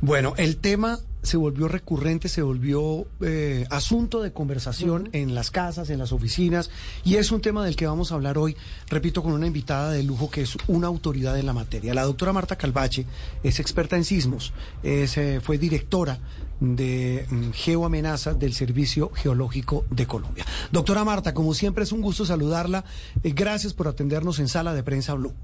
Bueno, el tema se volvió recurrente, se volvió eh, asunto de conversación en las casas, en las oficinas, y es un tema del que vamos a hablar hoy, repito, con una invitada de lujo que es una autoridad en la materia. La doctora Marta Calvache es experta en sismos, es, eh, fue directora de mm, Geoamenazas del Servicio Geológico de Colombia. Doctora Marta, como siempre es un gusto saludarla. Eh, gracias por atendernos en Sala de Prensa Blue.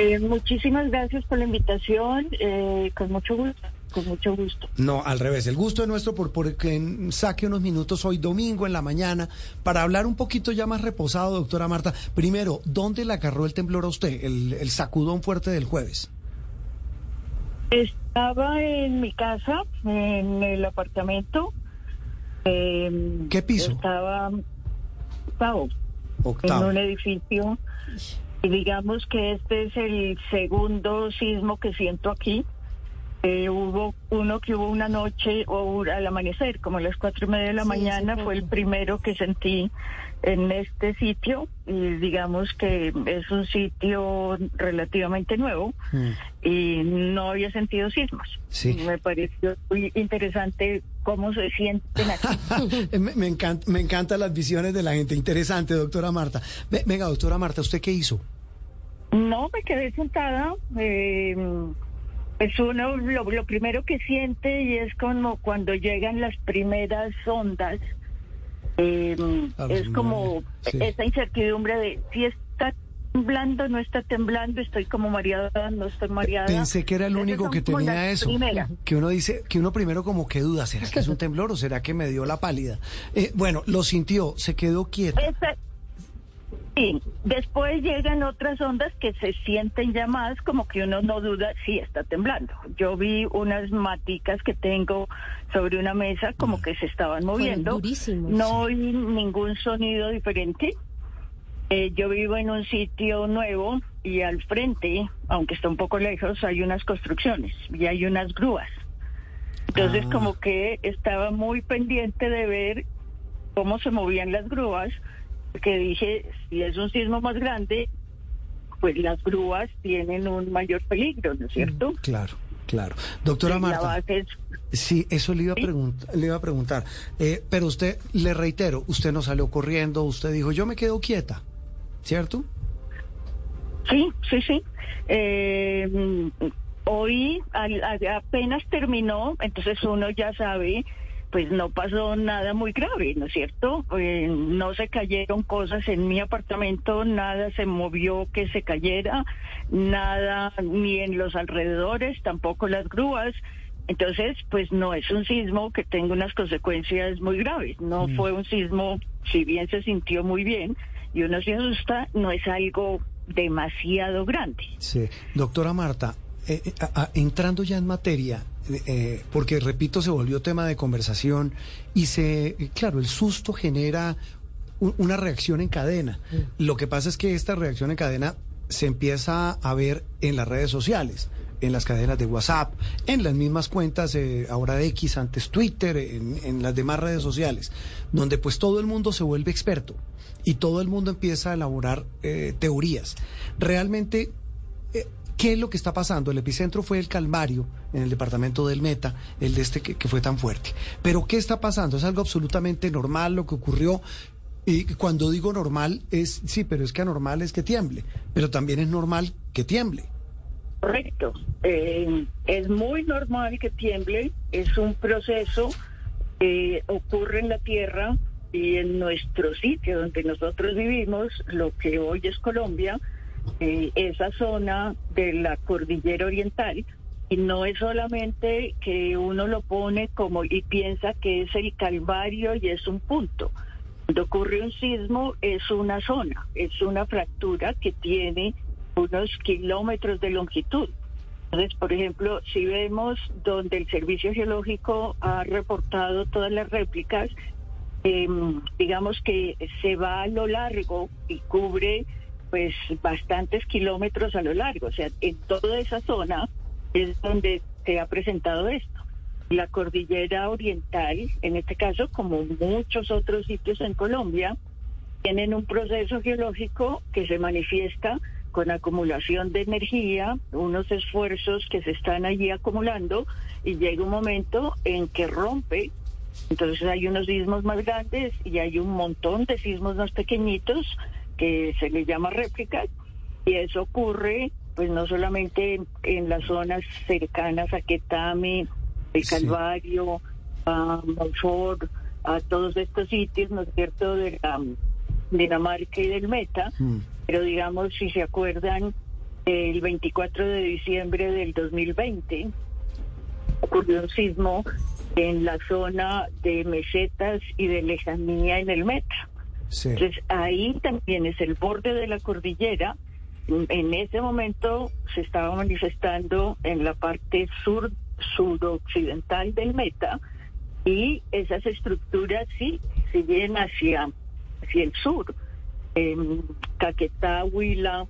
Eh, muchísimas gracias por la invitación, eh, con mucho gusto. Con mucho gusto. No, al revés. El gusto es nuestro por, por que saque unos minutos hoy domingo en la mañana para hablar un poquito ya más reposado, doctora Marta. Primero, ¿dónde le agarró el temblor a usted, el, el sacudón fuerte del jueves? Estaba en mi casa, en el apartamento. eh, ¿Qué piso? Estaba octavo, Octavo. en un edificio. Y digamos que este es el segundo sismo que siento aquí. Eh, hubo uno que hubo una noche o al amanecer, como a las cuatro y media de la Sí, mañana, fue el primero que sentí en este sitio. Y digamos que es un sitio relativamente nuevo Mm. y no había sentido sismos. Sí. Me pareció muy interesante cómo se sienten aquí. me, me encanta, me encantan las visiones de la gente. Interesante, doctora Marta. Ve- Venga, doctora Marta, ¿usted qué hizo? No, me quedé sentada. Eh, pues uno lo, lo primero que siente y es como cuando llegan las primeras ondas. eh, es como sí. esa incertidumbre de si está temblando, no está temblando, estoy como mareada, no estoy mareada. Pensé que era el único que tenía eso. Que uno dice, que uno primero como que duda, ¿será que es un temblor o será que me dio la pálida? Eh, bueno, lo sintió, se quedó quieto. Esa- sí, después llegan otras ondas que se sienten ya más como que uno no duda si está temblando. Yo vi unas maticas que tengo sobre una mesa como que se estaban moviendo. No oí ningún sonido diferente. Eh, yo vivo en un sitio nuevo y al frente, aunque está un poco lejos, hay unas construcciones y hay unas grúas. Entonces Ah. como que estaba muy pendiente de ver cómo se movían las grúas, porque dije, si es un sismo más grande, pues las grúas tienen un mayor peligro, ¿no es cierto? Claro, claro. Doctora Marta. Sí, eso le iba a, preguntar, le iba a preguntar. Eh, pero usted, le reitero, usted no salió corriendo, usted dijo, yo me quedo quieta, ¿cierto? Sí, sí, sí. Eh, hoy apenas terminó, entonces uno ya sabe, pues no pasó nada muy grave, ¿no es cierto? Eh, no se cayeron cosas en mi apartamento, nada se movió que se cayera, nada ni en los alrededores, tampoco las grúas. Entonces, pues no es un sismo que tenga unas consecuencias muy graves. No fue un sismo, si bien se sintió muy bien y uno se asusta, no es algo demasiado grande. Sí. Doctora Marta, eh, eh, a- a- entrando ya en materia, eh, porque repito, se volvió tema de conversación y se, claro, el susto genera una reacción en cadena. Lo que pasa es que esta reacción en cadena se empieza a ver en las redes sociales, en las cadenas de WhatsApp, en las mismas cuentas eh, ahora de X, antes Twitter, en, en las demás redes sociales, donde pues todo el mundo se vuelve experto y todo el mundo empieza a elaborar eh, teorías. Realmente eh, ¿Qué es lo que está pasando? El epicentro fue el Calvario, en el departamento del Meta, el de este que, fue tan fuerte. Pero ¿qué está pasando? Es algo absolutamente normal lo que ocurrió. Y cuando digo normal es, sí, pero es que anormal es que tiemble, pero también es normal que tiemble. Correcto. Eh, es muy normal que tiemble, es un proceso que ocurre en la Tierra y en nuestro sitio donde nosotros vivimos, lo que hoy es Colombia, eh, esa zona de la cordillera oriental, y no es solamente que uno lo pone como y piensa que es el Calvario y es un punto. Cuando ocurre un sismo es una zona, es una fractura que tiene unos kilómetros de longitud. Entonces, por ejemplo, si vemos donde el Servicio Geológico ha reportado todas las réplicas, eh, digamos que se va a lo largo y cubre pues bastantes kilómetros a lo largo. O sea, en toda esa zona es donde se ha presentado esto. La cordillera oriental, en este caso, como muchos otros sitios en Colombia, tienen un proceso geológico que se manifiesta con acumulación de energía, unos esfuerzos que se están allí acumulando y llega un momento en que rompe. Entonces hay unos sismos más grandes y hay un montón de sismos más pequeñitos que se les llama réplicas y eso ocurre pues no solamente en, las zonas cercanas a Quetame, el Calvario, a Monfort, a todos estos sitios, ¿no es cierto?, de la Dinamarca y del Meta, mm. pero digamos, si se acuerdan, el 24 de diciembre del 2020 ocurrió un sismo en la zona de mesetas y de lejanía en el Meta. Entonces ahí también es el borde de la cordillera. En ese momento se estaba manifestando en la parte sur suroccidental del Meta y esas estructuras sí siguen hacia hacia el sur, en Caquetá, Huila,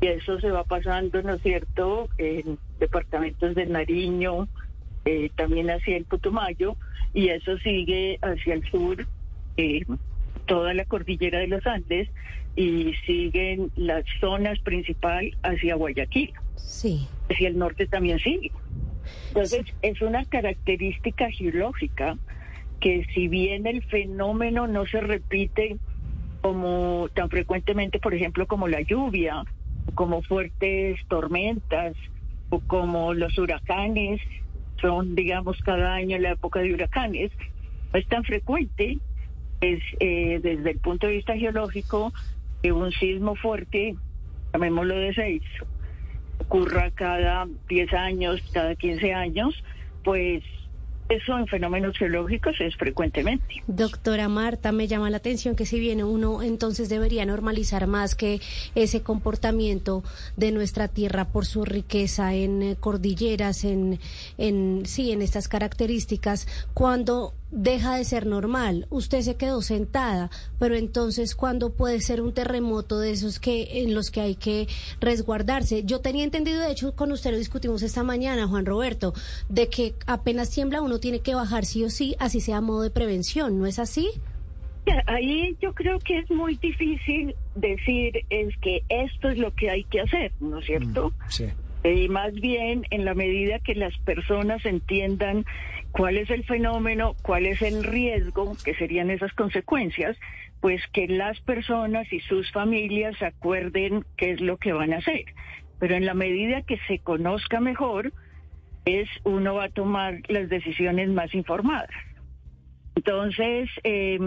y eso se va pasando, ¿no es cierto?, en departamentos de Nariño, eh, también hacia el Putumayo, y eso sigue hacia el sur, eh, toda la cordillera de los Andes, y siguen las zonas principal hacia Guayaquil. Sí. Hacia el norte también sigue. Entonces, es una característica geológica que si bien el fenómeno no se repite como tan frecuentemente, por ejemplo, como la lluvia, como fuertes tormentas o como los huracanes, son, digamos, cada año la época de huracanes, no es tan frecuente, es eh, desde el punto de vista geológico que un sismo fuerte, llamémoslo de seis, ocurra cada 10 años, cada 15 años, pues eso en fenómenos geológicos es frecuentemente. Doctora Marta, me llama la atención que si bien uno entonces debería normalizar más que ese comportamiento de nuestra tierra por su riqueza en eh, cordilleras, en, en sí, en estas características, cuando deja de ser normal. Usted se quedó sentada, pero entonces ¿cuándo puede ser un terremoto de esos que en los que hay que resguardarse? Yo tenía entendido, de hecho, con usted lo discutimos esta mañana, Juan Roberto, de que apenas tiembla uno tiene que bajar sí o sí, así sea a modo de prevención, ¿no es así? Ahí yo creo que es muy difícil decir es que esto es lo que hay que hacer, ¿no es cierto? Mm, sí. Y más bien en la medida que las personas entiendan cuál es el fenómeno, cuál es el riesgo, que serían esas consecuencias, pues que las personas y sus familias acuerden qué es lo que van a hacer. Pero en la medida que se conozca mejor, es uno va a tomar las decisiones más informadas. Entonces, eh,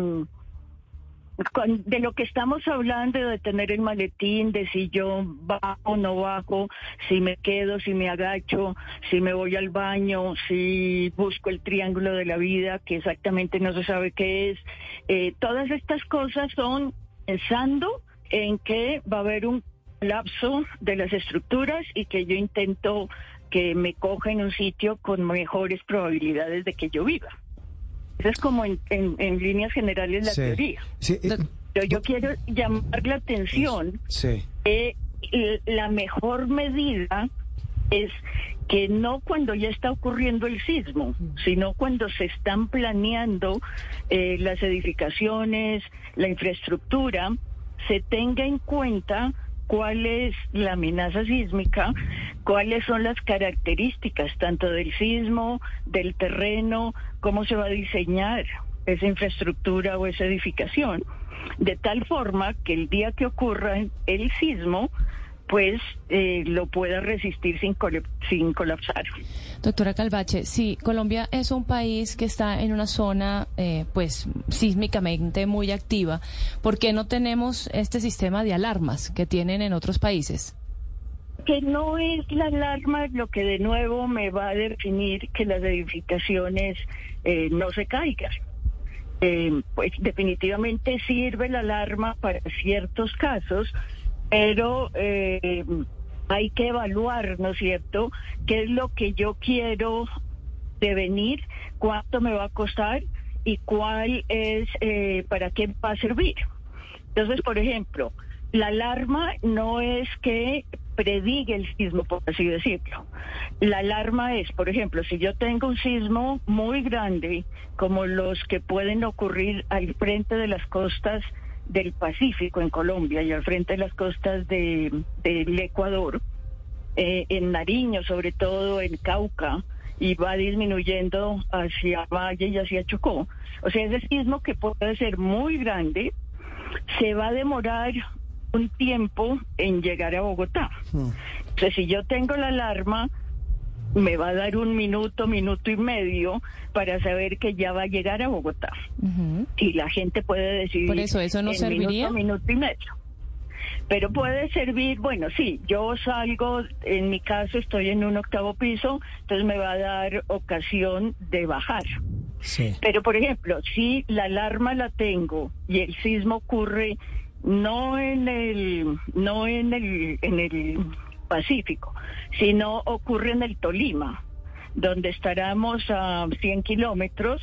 de lo que estamos hablando, de tener el maletín, de si yo bajo o no bajo, si me quedo, si me agacho, si me voy al baño, si busco el triángulo de la vida, que exactamente no se sabe qué es. Eh, todas estas cosas son pensando en que va a haber un lapso de las estructuras y que yo intento que me coja en un sitio con mejores probabilidades de que yo viva. Eso es como en, líneas generales la teoría. Eh, Pero yo quiero llamar la atención que la mejor medida es que no cuando ya está ocurriendo el sismo, sino cuando se están planeando eh, las edificaciones, la infraestructura, se tenga en cuenta cuál es la amenaza sísmica, cuáles son las características tanto del sismo, del terreno, cómo se va a diseñar esa infraestructura o esa edificación, de tal forma que el día que ocurra el sismo, pues eh, lo pueda resistir sin, sin colapsar. Doctora Calvache, sí, Colombia es un país que está en una zona eh, pues sísmicamente muy activa. ¿Por qué no tenemos este sistema de alarmas que tienen en otros países? Que no es la alarma lo que de nuevo me va a definir que las edificaciones eh, no se caigan. pues definitivamente sirve la alarma para ciertos casos, pero eh, hay que evaluar, ¿no es cierto?, qué es lo que yo quiero devenir, cuánto me va a costar y cuál es, eh, para qué va a servir. Entonces, por ejemplo, la alarma no es que predigue el sismo, por así decirlo. La alarma es, por ejemplo, si yo tengo un sismo muy grande, como los que pueden ocurrir al frente de las costas del Pacífico en Colombia y al frente de las costas de, del Ecuador, eh, en Nariño, sobre todo en Cauca, y va disminuyendo hacia Valle y hacia Chocó. O sea, ese sismo que puede ser muy grande, se va a demorar un tiempo en llegar a Bogotá. Hmm. Entonces, si yo tengo la alarma, me va a dar un minuto, minuto y medio para saber que ya va a llegar a Bogotá. Y la gente puede decidir. Por eso, ¿eso no serviría? Minuto, minuto y medio. Pero puede servir, bueno, sí, yo salgo, en mi caso estoy en un octavo piso, entonces me va a dar ocasión de bajar. Sí. Pero, por ejemplo, si la alarma la tengo y el sismo ocurre no en el, no en el, en el Pacífico, sino ocurre en el Tolima, donde estaremos a 100 kilómetros.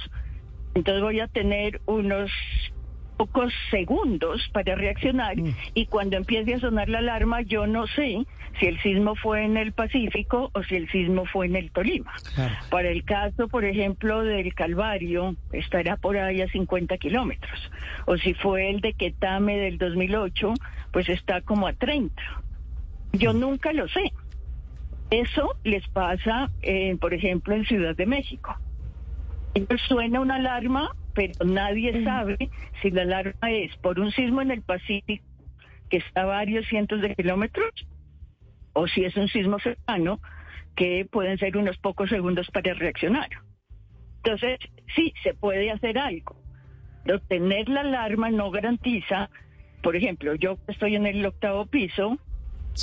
Entonces voy a tener unos pocos segundos para reaccionar mm. y cuando empiece a sonar la alarma yo no sé si el sismo fue en el Pacífico o si el sismo fue en el Tolima. Para el caso, por ejemplo, del Calvario, estará por ahí a 50 kilómetros. O si fue el de Quetame del 2008, pues está como a 30. Yo nunca lo sé. Eso les pasa, eh, por ejemplo, en Ciudad de México. Suena una alarma, pero nadie sabe si la alarma es por un sismo en el Pacífico, que está a varios cientos de kilómetros, o si es un sismo cercano, que pueden ser unos pocos segundos para reaccionar. Entonces, sí, se puede hacer algo. Pero tener la alarma no garantiza, por ejemplo, yo estoy en el octavo piso,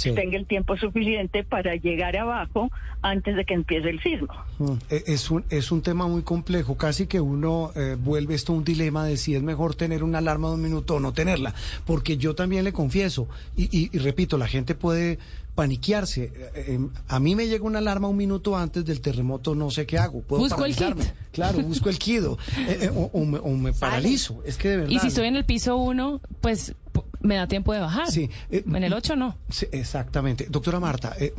tenga el tiempo suficiente para llegar abajo antes de que empiece el sismo. Mm, e, es un, es un tema muy complejo, casi que uno eh, vuelve esto un dilema de si es mejor tener una alarma de un minuto o no tenerla, porque yo también le confieso, y, y, repito, la gente puede paniquearse. Eh, eh, a mí me llega una alarma un minuto antes del terremoto, no sé qué hago. Puedo busco el kit. Claro, busco el kido. o, me, o, me, paralizo. Es que de verdad. Y si estoy en el piso uno, pues me da tiempo de bajar. Sí. Eh, en el 8 no. exactamente. Doctora Marta, eh,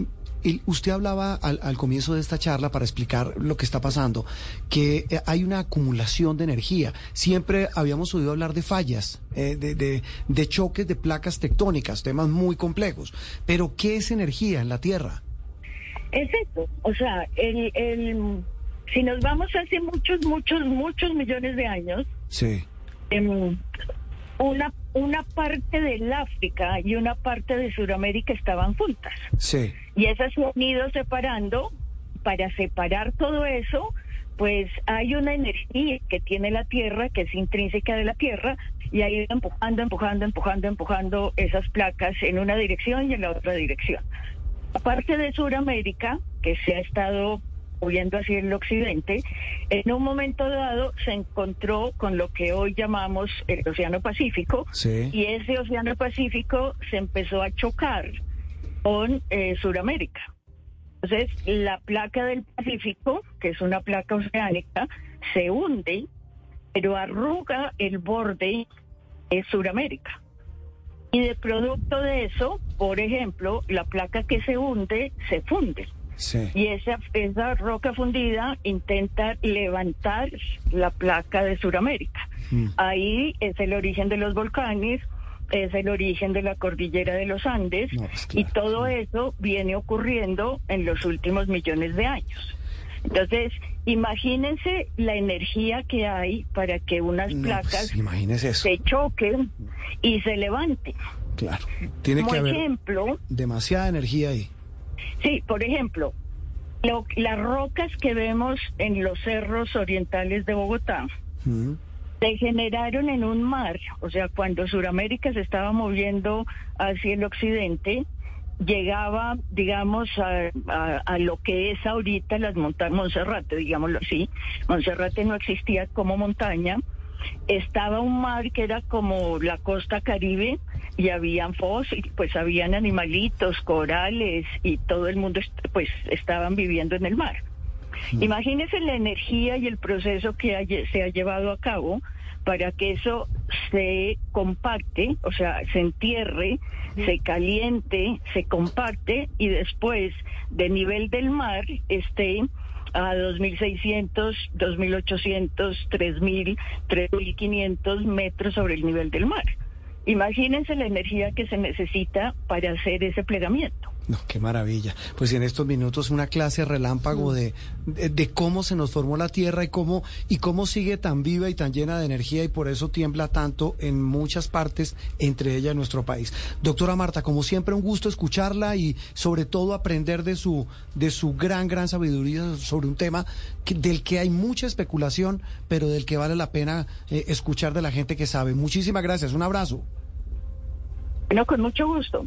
usted hablaba al, comienzo de esta charla para explicar lo que está pasando, que eh, hay una acumulación de energía. Siempre habíamos oído hablar de fallas, de, de, choques de placas tectónicas, temas muy complejos. Pero, ¿qué es energía en la Tierra? Es eso. O sea, el, el, si nos vamos hace muchos, muchos, muchos millones de años, sí. Em, una, una parte del África y una parte de Sudamérica estaban juntas. Sí. Y esas se han ido separando. Para separar todo eso, pues hay una energía que tiene la Tierra, que es intrínseca de la Tierra, y ha ido empujando, empujando, empujando, empujando esas placas en una dirección y en la otra dirección. Aparte de Sudamérica, que se ha estado viendo así el occidente, en un momento dado se encontró con lo que hoy llamamos el Océano Pacífico y ese Océano Pacífico se empezó a chocar con eh, Sudamérica. Entonces, la placa del Pacífico, que es una placa oceánica, se hunde, pero arruga el borde de Sudamérica. Y de producto de eso, por ejemplo, la placa que se hunde se funde. Y esa, esa roca fundida intenta levantar la placa de Sudamérica. Mm. Ahí es el origen de los volcanes, es el origen de la cordillera de los Andes pues y todo eso viene ocurriendo en los últimos millones de años. Entonces, imagínense la energía que hay para que unas pues, placas se choquen y se levanten. Claro, tiene que haber ejemplo, demasiada energía ahí. Sí, por ejemplo, las rocas que vemos en los cerros orientales de Bogotá se generaron en un mar, o sea, cuando Sudamérica se estaba moviendo hacia el occidente, llegaba, digamos, a, a, lo que es ahorita las montañas, Monserrate, digámoslo así. Monserrate no existía como montaña, estaba un mar que era como la costa caribe y habían fósiles, pues habían animalitos, corales y todo el mundo pues estaban viviendo en el mar. Mm. Imagínense la energía y el proceso que se ha llevado a cabo para que eso se compacte, o sea, se entierre, se caliente, se compacte y después de nivel del mar esté a 2.600, 2.800, 3.000, 3.500 metros sobre el nivel del mar. Imagínense la energía que se necesita para hacer ese plegamiento. No, qué maravilla. Pues en estos minutos una clase relámpago de, de, cómo se nos formó la Tierra y cómo, y cómo sigue tan viva y tan llena de energía y por eso tiembla tanto en muchas partes, entre ellas nuestro país. Doctora Marta, como siempre un gusto escucharla y sobre todo aprender de su, de su gran, gran sabiduría sobre un tema del que hay mucha especulación, pero del que vale la pena eh, escuchar de la gente que sabe. Muchísimas gracias. Un abrazo. Bueno, con mucho gusto.